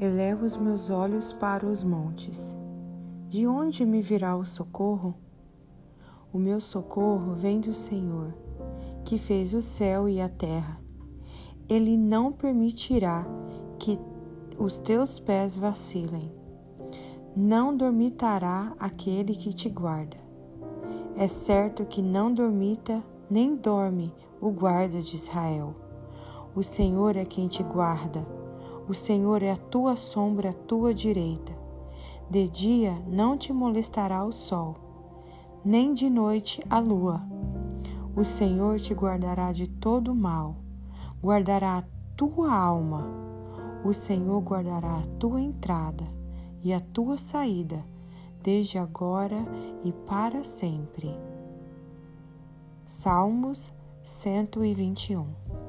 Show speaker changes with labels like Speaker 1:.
Speaker 1: Elevo os meus olhos para os montes. De onde me virá o socorro? O meu socorro vem do Senhor, que fez o céu e a terra. Ele não permitirá que os teus pés vacilem. Não dormitará aquele que te guarda. É certo que não dormita nem dorme o guarda de Israel. O Senhor é quem te guarda. O Senhor é a tua sombra à tua direita. De dia não te molestará o sol, nem de noite a lua. O Senhor te guardará de todo mal, guardará a tua alma. O Senhor guardará a tua entrada e a tua saída, desde agora e para sempre. Salmos 121